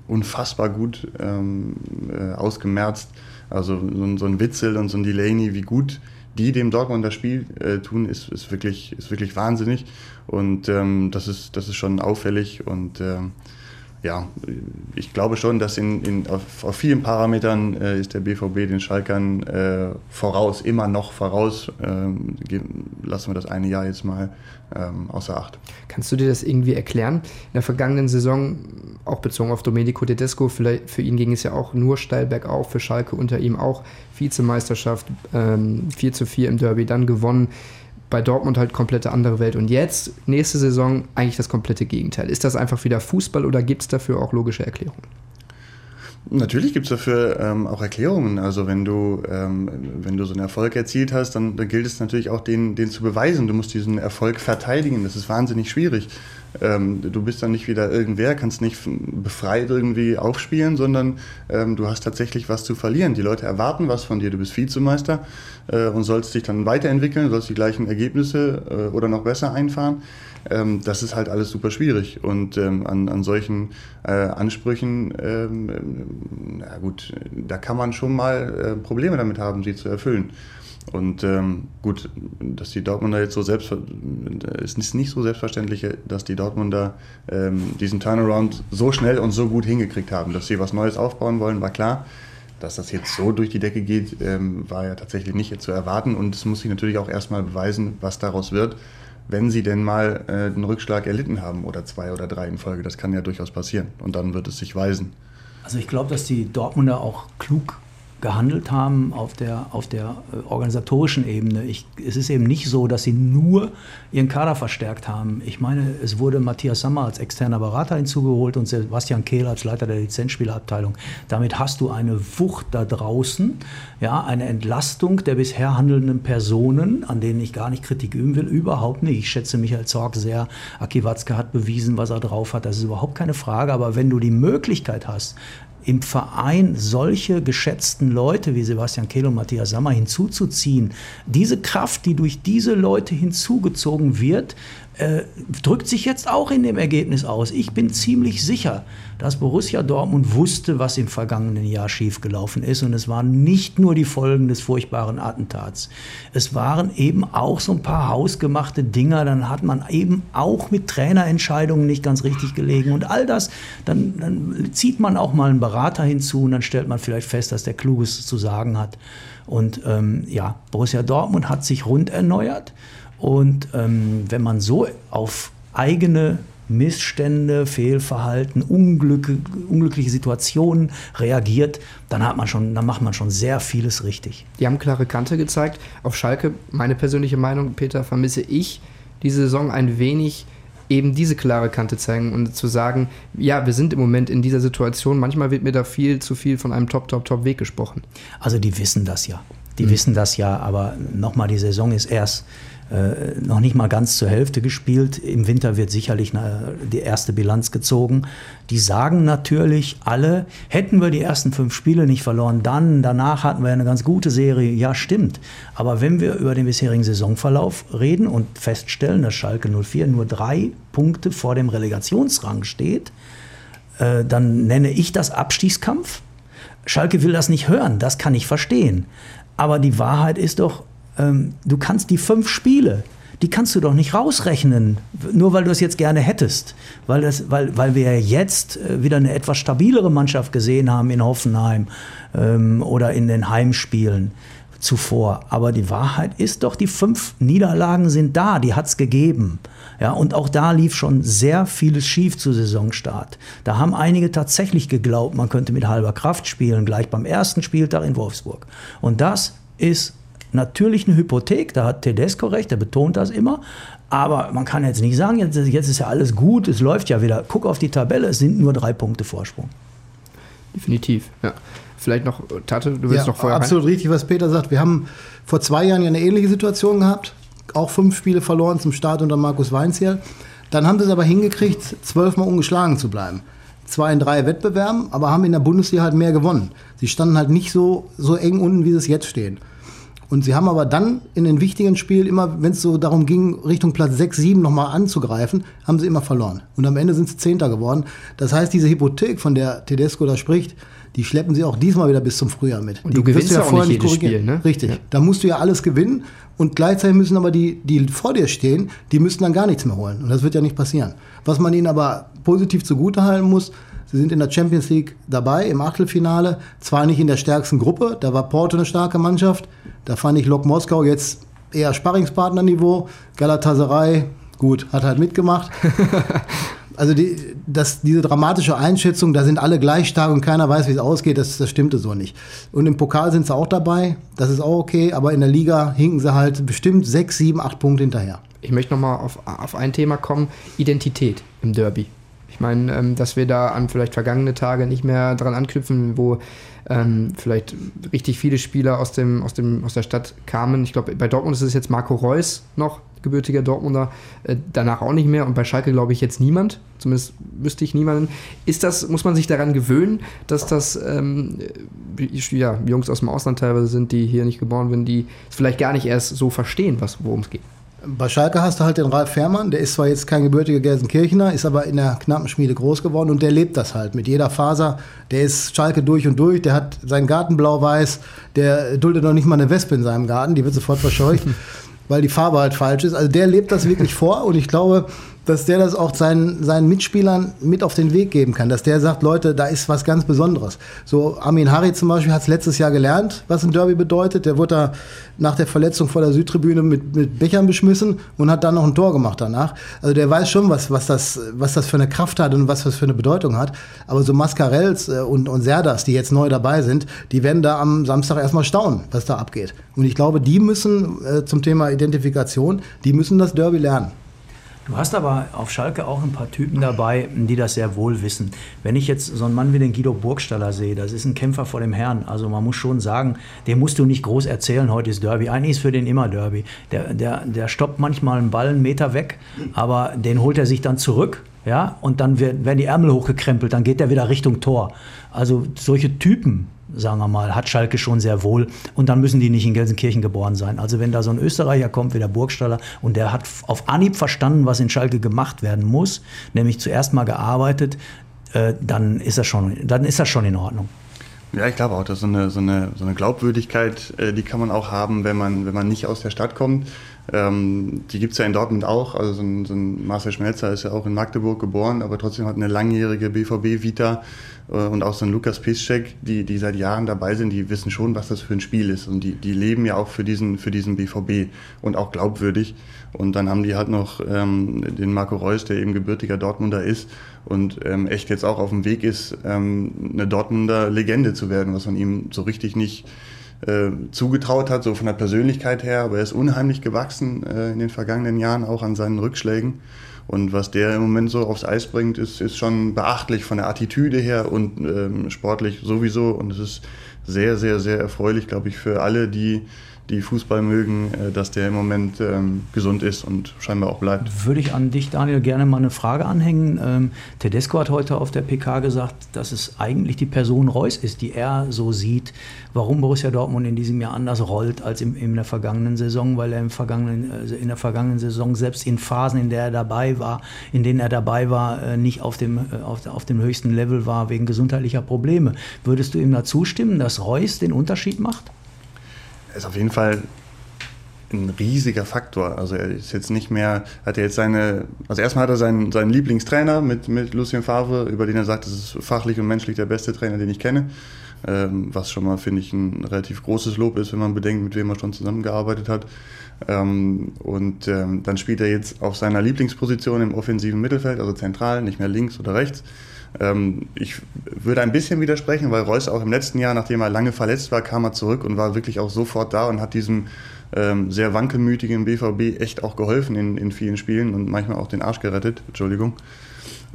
S3: unfassbar gut äh, ausgemerzt. Also so, so, ein Witzel und so ein Delaney, wie gut die dem Dortmund das Spiel äh, tun, ist, ist, wirklich, ist wirklich wahnsinnig. Und ähm, das, ist, das ist schon auffällig und ähm, ja, ich glaube schon, dass in, in, auf, auf vielen Parametern äh, ist der BVB den Schalkern äh, voraus, immer noch voraus. Ähm, lassen wir das eine Jahr jetzt mal ähm, außer Acht.
S2: Kannst du dir das irgendwie erklären? In der vergangenen Saison, auch bezogen auf Domenico Tedesco, vielleicht, für ihn ging es ja auch nur steil bergauf, für Schalke unter ihm auch Vizemeisterschaft, ähm, 4 zu 4 im Derby, dann gewonnen bei Dortmund halt komplette andere Welt. Und jetzt, nächste Saison, eigentlich das komplette Gegenteil. Ist das einfach wieder Fußball oder gibt es dafür auch logische Erklärungen?
S3: Natürlich gibt es dafür ähm, auch Erklärungen. Also wenn du, ähm, wenn du so einen Erfolg erzielt hast, dann, dann gilt es natürlich auch, den, den zu beweisen. Du musst diesen Erfolg verteidigen. Das ist wahnsinnig schwierig. Ähm, du bist dann nicht wieder irgendwer, kannst nicht befreit irgendwie aufspielen, sondern ähm, du hast tatsächlich was zu verlieren. Die Leute erwarten was von dir. Du bist Vizemeister äh, und sollst dich dann weiterentwickeln, sollst die gleichen Ergebnisse äh, oder noch besser einfahren. Ähm, das ist halt alles super schwierig. Und ähm, an, an solchen äh, Ansprüchen, ähm, na gut, da kann man schon mal äh, Probleme damit haben, sie zu erfüllen. Und ähm, gut, dass die Dortmunder jetzt so selbst ist nicht so selbstverständlich, dass die Dortmunder ähm, diesen Turnaround so schnell und so gut hingekriegt haben, dass sie was Neues aufbauen wollen, war klar. Dass das jetzt so durch die Decke geht, ähm, war ja tatsächlich nicht zu erwarten und es muss sich natürlich auch erstmal beweisen, was daraus wird, wenn sie denn mal äh, einen Rückschlag erlitten haben oder zwei oder drei in Folge. Das kann ja durchaus passieren und dann wird es sich weisen.
S5: Also ich glaube, dass die Dortmunder auch klug gehandelt haben auf der, auf der äh, organisatorischen Ebene. Ich, es ist eben nicht so, dass sie nur ihren Kader verstärkt haben. Ich meine, es wurde Matthias Sammer als externer Berater hinzugeholt und Sebastian Kehl als Leiter der Lizenzspielerabteilung. Damit hast du eine Wucht da draußen, ja, eine Entlastung der bisher handelnden Personen, an denen ich gar nicht Kritik üben will, überhaupt nicht. Ich schätze Michael Zorg sehr. Aki Watzke hat bewiesen, was er drauf hat. Das ist überhaupt keine Frage. Aber wenn du die Möglichkeit hast, im Verein solche geschätzten Leute wie Sebastian Kehl und Matthias Sammer hinzuzuziehen, diese Kraft, die durch diese Leute hinzugezogen wird, äh, drückt sich jetzt auch in dem Ergebnis aus. Ich bin ziemlich sicher, dass Borussia Dortmund wusste, was im vergangenen Jahr schiefgelaufen ist. Und es waren nicht nur die Folgen des furchtbaren Attentats. Es waren eben auch so ein paar hausgemachte Dinger. Dann hat man eben auch mit Trainerentscheidungen nicht ganz richtig gelegen. Und all das, dann, dann zieht man auch mal einen Berater hinzu und dann stellt man vielleicht fest, dass der Kluges zu sagen hat. Und ähm, ja, Borussia Dortmund hat sich rund erneuert. Und ähm, wenn man so auf eigene Missstände, Fehlverhalten, Unglück, unglückliche Situationen reagiert, dann hat man schon, dann macht man schon sehr vieles richtig.
S2: Die haben klare Kante gezeigt. Auf Schalke, meine persönliche Meinung, Peter, vermisse ich diese Saison ein wenig eben diese klare Kante zeigen und zu sagen, ja, wir sind im Moment in dieser Situation, manchmal wird mir da viel zu viel von einem Top, Top, Top Weg gesprochen.
S5: Also die wissen das ja. Die mhm. wissen das ja, aber nochmal, die Saison ist erst äh, noch nicht mal ganz zur Hälfte gespielt. Im Winter wird sicherlich eine, die erste Bilanz gezogen. Die sagen natürlich alle, hätten wir die ersten fünf Spiele nicht verloren, dann, danach hatten wir eine ganz gute Serie. Ja, stimmt. Aber wenn wir über den bisherigen Saisonverlauf reden und feststellen, dass Schalke 04 nur drei Punkte vor dem Relegationsrang steht, äh, dann nenne ich das Abstiegskampf. Schalke will das nicht hören, das kann ich verstehen. Aber die Wahrheit ist doch, ähm, du kannst die fünf Spiele, die kannst du doch nicht rausrechnen, nur weil du es jetzt gerne hättest. Weil, das, weil, weil wir jetzt äh, wieder eine etwas stabilere Mannschaft gesehen haben in Hoffenheim ähm, oder in den Heimspielen zuvor. Aber die Wahrheit ist doch, die fünf Niederlagen sind da, die hat es gegeben. Ja, und auch da lief schon sehr vieles schief zu Saisonstart. Da haben einige tatsächlich geglaubt, man könnte mit halber Kraft spielen, gleich beim ersten Spieltag in Wolfsburg. Und das ist natürlich eine Hypothek, da hat Tedesco recht, der betont das immer. Aber man kann jetzt nicht sagen, jetzt, jetzt ist ja alles gut, es läuft ja wieder. Guck auf die Tabelle, es sind nur drei Punkte Vorsprung.
S2: Definitiv, ja. Vielleicht noch, Tate, du willst
S4: ja,
S2: noch vorher.
S4: Absolut rein? richtig, was Peter sagt. Wir haben vor zwei Jahren ja eine ähnliche Situation gehabt. Auch fünf Spiele verloren zum Start unter Markus Weinzierl. Dann haben sie es aber hingekriegt, zwölfmal ungeschlagen zu bleiben. Zwei in drei Wettbewerben, aber haben in der Bundesliga halt mehr gewonnen. Sie standen halt nicht so, so eng unten, wie sie es jetzt stehen. Und sie haben aber dann in den wichtigen Spielen immer, wenn es so darum ging, Richtung Platz 6, 7 nochmal anzugreifen, haben sie immer verloren. Und am Ende sind sie Zehnter geworden. Das heißt, diese Hypothek, von der Tedesco da spricht, die schleppen sie auch diesmal wieder bis zum Frühjahr mit.
S2: Und du die gewinnst ja auch nicht jedes Spiel, ne?
S4: Richtig. Ja. Da musst du ja alles gewinnen und gleichzeitig müssen aber die, die vor dir stehen, die müssen dann gar nichts mehr holen. Und das wird ja nicht passieren. Was man ihnen aber positiv zugutehalten muss, Sie sind in der Champions League dabei, im Achtelfinale. Zwar nicht in der stärksten Gruppe, da war Porto eine starke Mannschaft. Da fand ich Lok Moskau jetzt eher Sparringspartnerniveau. Galatasaray, gut, hat halt mitgemacht. also die, das, diese dramatische Einschätzung, da sind alle gleich stark und keiner weiß, wie es ausgeht, das, das stimmte so nicht. Und im Pokal sind sie auch dabei, das ist auch okay, aber in der Liga hinken sie halt bestimmt sechs, sieben, acht Punkte hinterher.
S2: Ich möchte nochmal auf, auf ein Thema kommen, Identität im Derby. Ich meine, ähm, dass wir da an vielleicht vergangene Tage nicht mehr dran anknüpfen, wo ähm, vielleicht richtig viele Spieler aus, dem, aus, dem, aus der Stadt kamen. Ich glaube, bei Dortmund ist es jetzt Marco Reus noch, gebürtiger Dortmunder, äh, danach auch nicht mehr. Und bei Schalke glaube ich jetzt niemand, zumindest wüsste ich niemanden. Ist das, muss man sich daran gewöhnen, dass das ähm, ja, Jungs aus dem Ausland teilweise sind, die hier nicht geboren werden, die es vielleicht gar nicht erst so verstehen, worum es geht?
S4: Bei Schalke hast du halt den Ralf Fährmann, der ist zwar jetzt kein gebürtiger Gelsenkirchener, ist aber in der knappen Schmiede groß geworden und der lebt das halt mit jeder Faser. Der ist Schalke durch und durch, der hat seinen Garten blau-weiß, der duldet noch nicht mal eine Wespe in seinem Garten, die wird sofort verscheucht, weil die Farbe halt falsch ist. Also der lebt das wirklich vor und ich glaube, dass der das auch seinen, seinen Mitspielern mit auf den Weg geben kann, dass der sagt, Leute, da ist was ganz Besonderes. So Armin Harry zum Beispiel hat es letztes Jahr gelernt, was ein Derby bedeutet. Der wurde da nach der Verletzung vor der Südtribüne mit, mit Bechern beschmissen und hat dann noch ein Tor gemacht danach. Also der weiß schon, was, was, das, was das für eine Kraft hat und was das für eine Bedeutung hat. Aber so Mascarells äh, und, und Serdas, die jetzt neu dabei sind, die werden da am Samstag erstmal staunen, was da abgeht. Und ich glaube, die müssen äh, zum Thema Identifikation, die müssen das Derby lernen.
S5: Du hast aber auf Schalke auch ein paar Typen dabei, die das sehr wohl wissen. Wenn ich jetzt so einen Mann wie den Guido Burgstaller sehe, das ist ein Kämpfer vor dem Herrn. Also man muss schon sagen, dem musst du nicht groß erzählen, heute ist Derby. Eigentlich ist für den immer Derby. Der, der, der stoppt manchmal einen Ball einen Meter weg, aber den holt er sich dann zurück. Ja, und dann werden die Ärmel hochgekrempelt, dann geht er wieder Richtung Tor. Also solche Typen, sagen wir mal, hat Schalke schon sehr wohl. Und dann müssen die nicht in Gelsenkirchen geboren sein. Also wenn da so ein Österreicher kommt wie der Burgstaller und der hat auf Anhieb verstanden, was in Schalke gemacht werden muss, nämlich zuerst mal gearbeitet, äh, dann, ist das schon, dann ist das schon in Ordnung.
S3: Ja, ich glaube auch, dass so eine, so eine, so eine Glaubwürdigkeit, äh, die kann man auch haben, wenn man, wenn man nicht aus der Stadt kommt. Ähm, die gibt es ja in Dortmund auch. Also so ein, so ein Marcel Schmelzer ist ja auch in Magdeburg geboren, aber trotzdem hat eine langjährige BVB-Vita äh, und auch so ein Lukas Piszczek, die, die seit Jahren dabei sind, die wissen schon, was das für ein Spiel ist. Und die, die leben ja auch für diesen, für diesen BVB und auch glaubwürdig. Und dann haben die halt noch ähm, den Marco Reus, der eben gebürtiger Dortmunder ist und ähm, echt jetzt auch auf dem Weg ist, ähm, eine Dortmunder Legende zu werden, was man ihm so richtig nicht äh, zugetraut hat, so von der Persönlichkeit her. Aber er ist unheimlich gewachsen äh, in den vergangenen Jahren, auch an seinen Rückschlägen. Und was der im Moment so aufs Eis bringt, ist, ist schon beachtlich von der Attitüde her und ähm, sportlich sowieso. Und es ist sehr, sehr, sehr erfreulich, glaube ich, für alle, die die Fußball mögen, äh, dass der im Moment ähm, gesund ist und scheinbar auch bleibt.
S5: Würde ich an dich, Daniel, gerne mal eine Frage anhängen. Ähm, Tedesco hat heute auf der PK gesagt, dass es eigentlich die Person Reus ist, die er so sieht, warum Borussia Dortmund in diesem Jahr anders rollt als im, in der vergangenen Saison, weil er im vergangenen, also in der vergangenen Saison selbst in Phasen, in der er dabei war, in denen er dabei war, äh, nicht auf dem, äh, auf, auf dem höchsten Level war wegen gesundheitlicher Probleme. Würdest du ihm da zustimmen, dass Reus den Unterschied macht?
S3: Ist auf jeden Fall ein riesiger Faktor. Also er ist jetzt nicht mehr, hat er jetzt seine, also erstmal hat er seinen, seinen Lieblingstrainer mit, mit Lucien Favre, über den er sagt, das ist fachlich und menschlich der beste Trainer, den ich kenne. Ähm, was schon mal, finde ich, ein relativ großes Lob ist, wenn man bedenkt, mit wem er schon zusammengearbeitet hat. Ähm, und ähm, dann spielt er jetzt auf seiner Lieblingsposition im offensiven Mittelfeld, also zentral, nicht mehr links oder rechts. Ähm, ich würde ein bisschen widersprechen, weil Reus auch im letzten Jahr, nachdem er lange verletzt war, kam er zurück und war wirklich auch sofort da und hat diesem ähm, sehr wankelmütigen BVB echt auch geholfen in, in vielen Spielen und manchmal auch den Arsch gerettet. Entschuldigung.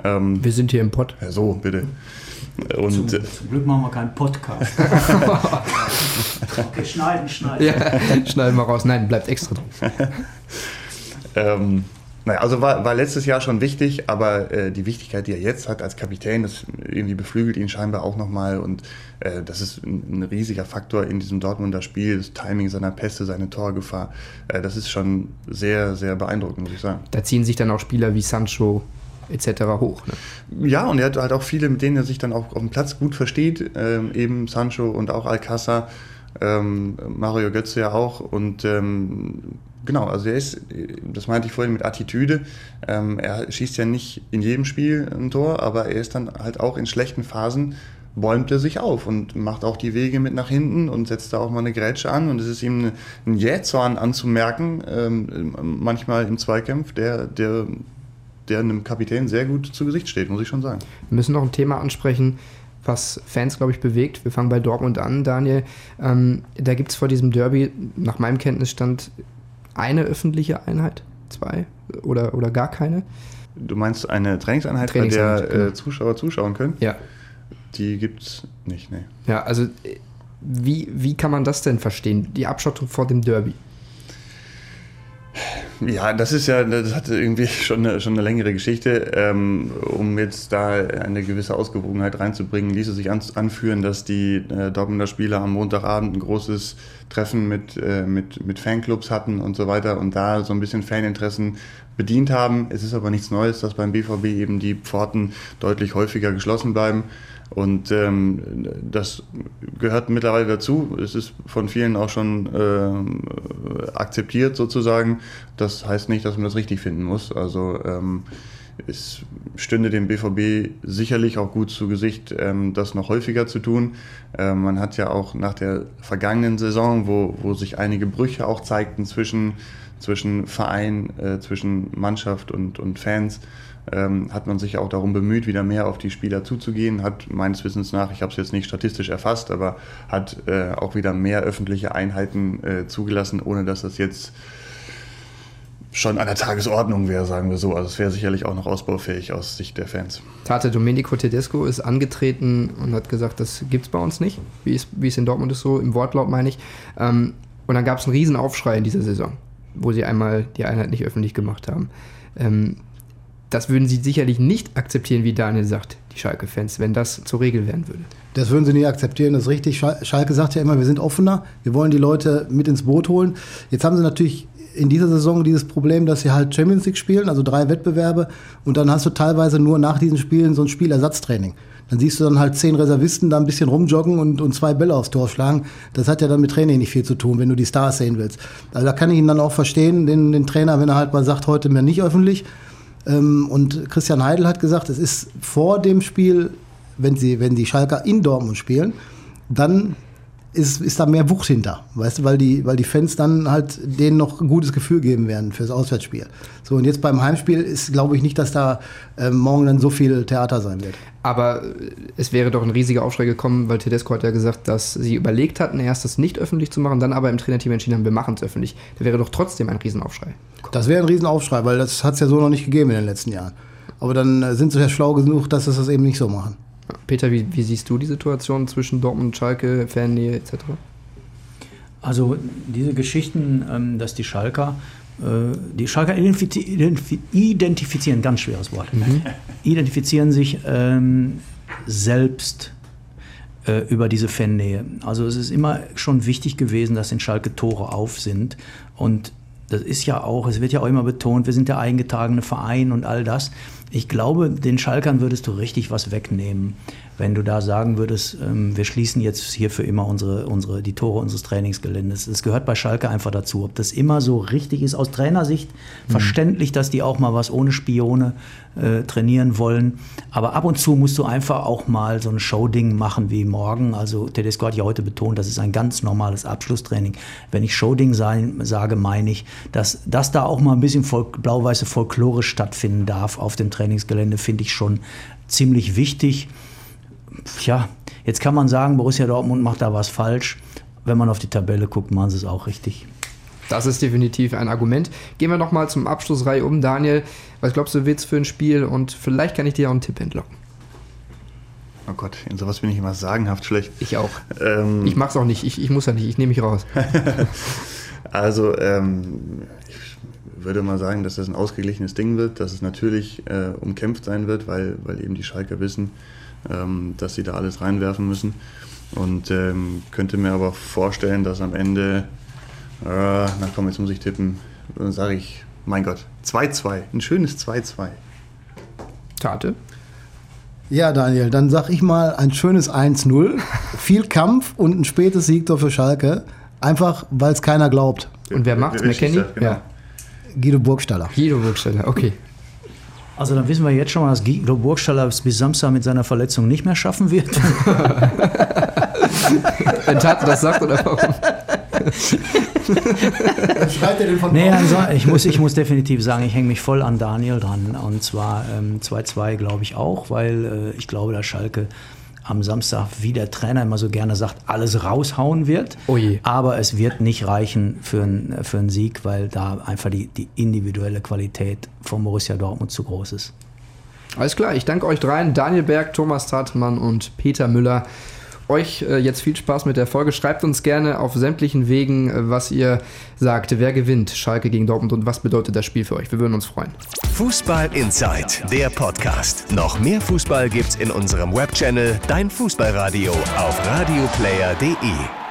S2: Ähm, wir sind hier im Pott.
S3: Ja, so, bitte.
S5: Und, zum, zum, Glück machen wir keinen Podcast. okay, schneiden, schneiden.
S2: Ja, schneiden wir raus. Nein, bleibt extra drin.
S3: ähm, naja, also war, war letztes Jahr schon wichtig, aber äh, die Wichtigkeit, die er jetzt hat als Kapitän, das irgendwie beflügelt ihn scheinbar auch nochmal und äh, das ist ein, ein, riesiger Faktor in diesem Dortmunder Spiel, das Timing seiner Pässe, seine Torgefahr, äh, das ist schon sehr, sehr beeindruckend, muss ich sagen.
S2: Da ziehen sich dann auch Spieler wie Sancho etc. hoch. Ne?
S3: Ja, und er hat halt auch viele, mit denen er sich dann auch auf dem Platz gut versteht, ähm, eben Sancho und auch Alcázar, ähm, Mario Götze ja auch und ähm, Genau, also er ist, das meinte ich vorhin mit Attitüde, ähm, er schießt ja nicht in jedem Spiel ein Tor, aber er ist dann halt auch in schlechten Phasen, bäumt er sich auf und macht auch die Wege mit nach hinten und setzt da auch mal eine Grätsche an und es ist ihm ein Jähzorn anzumerken, ähm, manchmal im Zweikampf, der, der, der einem Kapitän sehr gut zu Gesicht steht, muss ich schon sagen.
S2: Wir müssen noch ein Thema ansprechen, was Fans, glaube ich, bewegt. Wir fangen bei Dortmund an, Daniel. Ähm, da gibt es vor diesem Derby, nach meinem Kenntnisstand, eine öffentliche Einheit? Zwei? Oder, oder gar keine?
S3: Du meinst eine Trainingseinheit, Trainingseinheit bei der genau. äh, Zuschauer zuschauen können?
S2: Ja.
S3: Die gibt es nicht, ne.
S2: Ja, also wie, wie kann man das denn verstehen? Die Abschottung vor dem Derby?
S3: Ja, das ist ja, das hat irgendwie schon eine, schon eine längere Geschichte. Ähm, um jetzt da eine gewisse Ausgewogenheit reinzubringen, ließ es sich an, anführen, dass die äh, Dortmunder Spieler am Montagabend ein großes Treffen mit, äh, mit, mit Fanclubs hatten und so weiter und da so ein bisschen Faninteressen bedient haben. Es ist aber nichts Neues, dass beim BVB eben die Pforten deutlich häufiger geschlossen bleiben. Und ähm, das gehört mittlerweile dazu. Es ist von vielen auch schon äh, akzeptiert sozusagen. Das heißt nicht, dass man das richtig finden muss. Also ähm, es stünde dem BVB sicherlich auch gut zu Gesicht, ähm, das noch häufiger zu tun. Ähm, man hat ja auch nach der vergangenen Saison, wo, wo sich einige Brüche auch zeigten zwischen, zwischen Verein, äh, zwischen Mannschaft und, und Fans, ähm, hat man sich auch darum bemüht, wieder mehr auf die Spieler zuzugehen, hat meines Wissens nach, ich habe es jetzt nicht statistisch erfasst, aber hat äh, auch wieder mehr öffentliche Einheiten äh, zugelassen, ohne dass das jetzt schon an der Tagesordnung wäre, sagen wir so. Also es wäre sicherlich auch noch ausbaufähig aus Sicht der Fans.
S2: Tate Domenico Tedesco ist angetreten und hat gesagt, das gibt es bei uns nicht, wie es, wie es in Dortmund ist so, im Wortlaut meine ich. Ähm, und dann gab es einen riesen Aufschrei in dieser Saison, wo sie einmal die Einheit nicht öffentlich gemacht haben. Das würden sie sicherlich nicht akzeptieren, wie Daniel sagt, die Schalke-Fans, wenn das zur Regel werden würde.
S4: Das würden sie nicht akzeptieren, das ist richtig. Schalke sagt ja immer, wir sind offener, wir wollen die Leute mit ins Boot holen. Jetzt haben sie natürlich in dieser Saison dieses Problem, dass sie halt Champions League spielen, also drei Wettbewerbe, und dann hast du teilweise nur nach diesen Spielen so ein Spielersatztraining. Dann siehst du dann halt zehn Reservisten da ein bisschen rumjoggen und, und zwei Bälle aufs Tor schlagen. Das hat ja dann mit Training nicht viel zu tun, wenn du die Stars sehen willst. Also da kann ich ihn dann auch verstehen, den, den Trainer, wenn er halt mal sagt, heute mehr nicht öffentlich. Ähm, und Christian Heidel hat gesagt, es ist vor dem Spiel wenn sie, wenn die Schalker in Dortmund spielen, dann ist, ist da mehr Wucht hinter, weißt du, weil die, weil die Fans dann halt denen noch ein gutes Gefühl geben werden fürs Auswärtsspiel. So, und jetzt beim Heimspiel ist, glaube ich, nicht, dass da äh, morgen dann so viel Theater sein wird.
S2: Aber äh, es wäre doch ein riesiger Aufschrei gekommen, weil Tedesco hat ja gesagt, dass sie überlegt hatten, erst das nicht öffentlich zu machen, dann aber im Trainerteam entschieden haben, wir machen es öffentlich. Da wäre doch trotzdem ein Riesenaufschrei.
S4: Das wäre ein Riesenaufschrei, weil das hat es ja so noch nicht gegeben in den letzten Jahren. Aber dann äh, sind sie ja schlau genug, dass sie das eben nicht so machen.
S2: Peter, wie, wie siehst du die Situation zwischen Dortmund und Schalke, Fannähe etc.?
S5: Also diese Geschichten, ähm, dass die Schalker, äh, die Schalker identifizieren, ganz schweres Wort, mhm. identifizieren sich ähm, selbst äh, über diese Fannähe. Also es ist immer schon wichtig gewesen, dass in Schalke Tore auf sind und das ist ja auch, es wird ja auch immer betont, wir sind der eingetragene Verein und all das. Ich glaube, den Schalkern würdest du richtig was wegnehmen, wenn du da sagen würdest, ähm, wir schließen jetzt hier für immer unsere, unsere, die Tore unseres Trainingsgeländes. Es gehört bei Schalke einfach dazu. Ob das immer so richtig ist, aus Trainersicht mhm. verständlich, dass die auch mal was ohne Spione äh, trainieren wollen. Aber ab und zu musst du einfach auch mal so ein Showding machen wie morgen. Also Tedesco hat ja heute betont, das ist ein ganz normales Abschlusstraining. Wenn ich Showding sein, sage, meine ich, dass, dass da auch mal ein bisschen blau-weiße Folklore stattfinden darf auf dem Trainingsgelände, finde ich schon ziemlich wichtig ja, jetzt kann man sagen, Borussia Dortmund macht da was falsch. Wenn man auf die Tabelle guckt, machen sie es auch richtig.
S2: Das ist definitiv ein Argument. Gehen wir nochmal zum Abschlussreihe um. Daniel, was glaubst du, wird's für ein Spiel? Und vielleicht kann ich dir auch einen Tipp entlocken.
S3: Oh Gott, in sowas bin ich immer sagenhaft schlecht.
S2: Ich auch. Ähm, ich mach's auch nicht. Ich, ich muss ja nicht. Ich nehme mich raus.
S3: also, ähm, ich würde mal sagen, dass das ein ausgeglichenes Ding wird, dass es natürlich äh, umkämpft sein wird, weil, weil eben die Schalker wissen, ähm, dass sie da alles reinwerfen müssen. Und ähm, könnte mir aber vorstellen, dass am Ende, äh, na komm, jetzt muss ich tippen, dann sage ich, mein Gott, 2-2, ein schönes 2-2.
S2: Tate?
S4: Ja, Daniel, dann sag ich mal ein schönes 1-0, viel Kampf und ein spätes Siegtor für Schalke. Einfach, weil es keiner glaubt.
S2: Und wer macht McKenny?
S4: Genau. Ja. Guido Burgstaller.
S2: Guido Burgstaller, okay.
S5: Also dann wissen wir jetzt schon mal, dass Guido Burgstaller es bis Samstag mit seiner Verletzung nicht mehr schaffen wird.
S2: Wenn Tate das sagt oder warum?
S5: Schreit er den von nee, also ich, muss, ich muss definitiv sagen, ich hänge mich voll an Daniel dran. Und zwar 2-2 ähm, glaube ich auch, weil äh, ich glaube, dass Schalke am Samstag, wie der Trainer immer so gerne sagt, alles raushauen wird.
S2: Oh je.
S5: Aber es wird nicht reichen für, ein, für einen Sieg, weil da einfach die, die individuelle Qualität von Borussia Dortmund zu groß ist.
S2: Alles klar, ich danke euch dreien, Daniel Berg, Thomas Tatemann und Peter Müller euch äh, jetzt viel Spaß mit der Folge. Schreibt uns gerne auf sämtlichen Wegen, äh, was ihr sagt. Wer gewinnt Schalke gegen Dortmund und was bedeutet das Spiel für euch? Wir würden uns freuen.
S1: Fußball Inside, der Podcast. Noch mehr Fußball gibt's in unserem Webchannel Dein Fußballradio auf radioplayer.de.